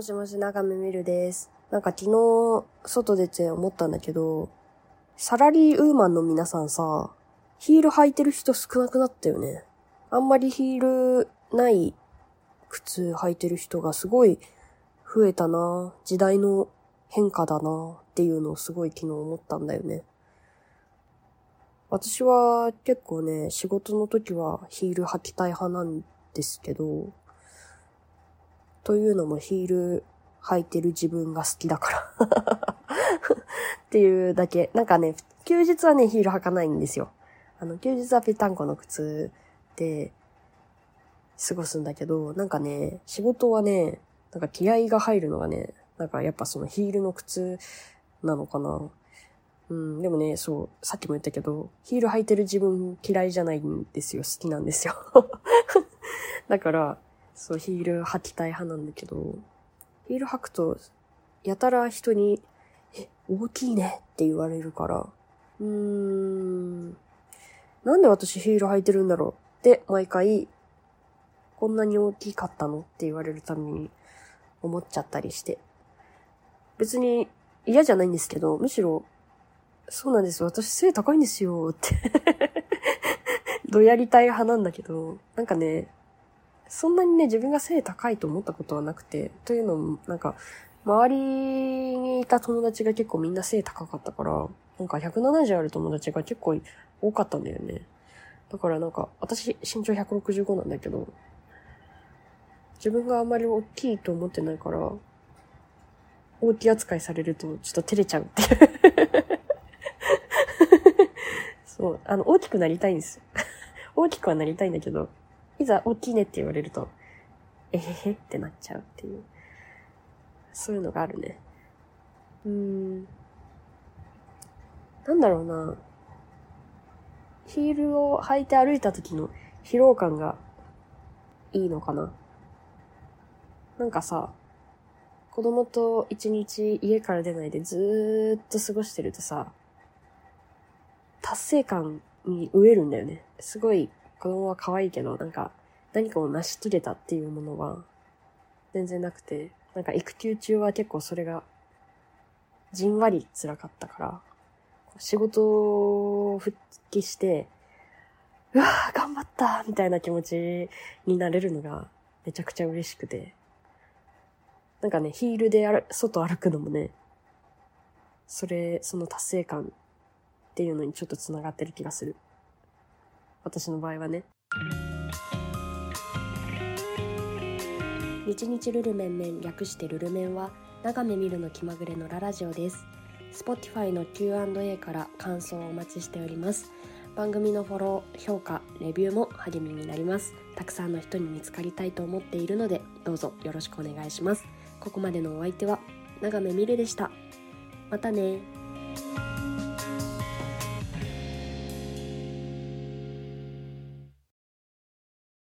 もしもし、長めみるです。なんか昨日、外出て思ったんだけど、サラリーウーマンの皆さんさ、ヒール履いてる人少なくなったよね。あんまりヒールない靴履いてる人がすごい増えたな。時代の変化だな。っていうのをすごい昨日思ったんだよね。私は結構ね、仕事の時はヒール履きたい派なんですけど、というのもヒール履いてる自分が好きだから。っていうだけ。なんかね、休日はね、ヒール履かないんですよ。あの、休日はぺったんこの靴で過ごすんだけど、なんかね、仕事はね、なんか気合が入るのがね、なんかやっぱそのヒールの靴なのかな。うん、でもね、そう、さっきも言ったけど、ヒール履いてる自分嫌いじゃないんですよ。好きなんですよ。だから、そう、ヒール履きたい派なんだけど、ヒール履くと、やたら人に、え、大きいねって言われるから、うーん、なんで私ヒール履いてるんだろうって毎回、こんなに大きかったの？って言われるために思っちゃったりして。別に嫌じゃないんですけど、むしろ、そうなんです。私背高いんですよって どやりたい派なんだけど、なんかね、そんなにね、自分が背高いと思ったことはなくて、というのも、なんか、周りにいた友達が結構みんな背高かったから、なんか170ある友達が結構多かったんだよね。だからなんか、私身長165なんだけど、自分があんまり大きいと思ってないから、大きい扱いされるとちょっと照れちゃうっていう。そう、あの、大きくなりたいんです。大きくはなりたいんだけど、いざ大きいねって言われると、えへへってなっちゃうっていう。そういうのがあるね。うーん。なんだろうな。ヒールを履いて歩いた時の疲労感がいいのかな。なんかさ、子供と一日家から出ないでずーっと過ごしてるとさ、達成感に飢えるんだよね。すごい子供は可愛いけど、なんか何かを成し遂げたっていうものは全然なくて、なんか育休中は結構それがじんわり辛かったから、仕事を復帰して、うわー頑張ったみたいな気持ちになれるのがめちゃくちゃ嬉しくて。なんかね、ヒールで外歩くのもね、それ、その達成感っていうのにちょっと繋がってる気がする。私の場合はね。日日ルルメンメン略してルルメンは長め見るの気まぐれのララジオです。Spotify の Q&A から感想をお待ちしております。番組のフォロー、評価、レビューも励みになります。たくさんの人に見つかりたいと思っているので、どうぞよろしくお願いします。ここまでのお相手は、長めみるでした。またね